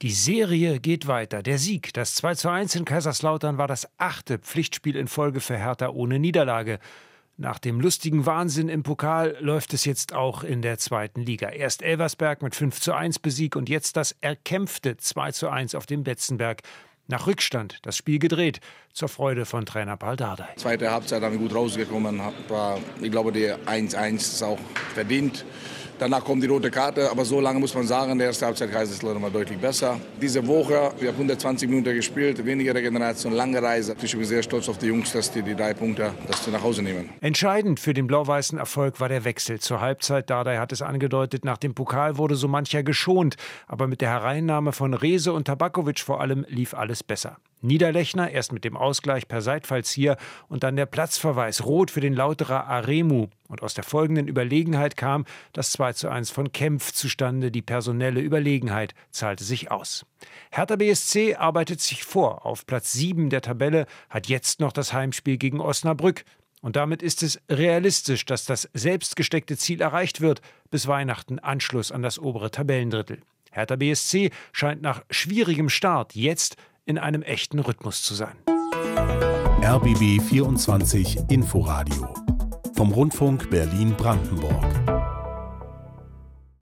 Die Serie geht weiter. Der Sieg, das 2 zu 1 in Kaiserslautern, war das achte Pflichtspiel in Folge für Hertha ohne Niederlage. Nach dem lustigen Wahnsinn im Pokal läuft es jetzt auch in der zweiten Liga. Erst Elversberg mit 5 zu 1 Besieg und jetzt das erkämpfte 2 zu 1 auf dem Betzenberg. Nach Rückstand das Spiel gedreht, zur Freude von Trainer Paul Dardai. Zweite Halbzeit haben wir gut rausgekommen. Ich glaube, der 1-1 ist auch verdient. Danach kommt die rote Karte, aber so lange muss man sagen, der erste Halbzeit Kaiserslautern war deutlich besser. Diese Woche, wir haben 120 Minuten gespielt, weniger Regeneration, lange Reise. Ich bin sehr stolz auf die Jungs, dass die die drei Punkte dass die nach Hause nehmen. Entscheidend für den blau-weißen Erfolg war der Wechsel zur Halbzeit. Dardai hat es angedeutet, nach dem Pokal wurde so mancher geschont, aber mit der Hereinnahme von Rese und Tabakovic vor allem lief alles besser. Niederlechner erst mit dem Ausgleich per Seitfallzieher und dann der Platzverweis rot für den Lauterer Aremu. Und aus der folgenden Überlegenheit kam das 2 zu 1 von Kempf zustande. Die personelle Überlegenheit zahlte sich aus. Hertha BSC arbeitet sich vor auf Platz 7 der Tabelle, hat jetzt noch das Heimspiel gegen Osnabrück. Und damit ist es realistisch, dass das selbstgesteckte Ziel erreicht wird, bis Weihnachten Anschluss an das obere Tabellendrittel. Hertha BSC scheint nach schwierigem Start jetzt in einem echten Rhythmus zu sein. RBB 24 Inforadio vom Rundfunk Berlin-Brandenburg.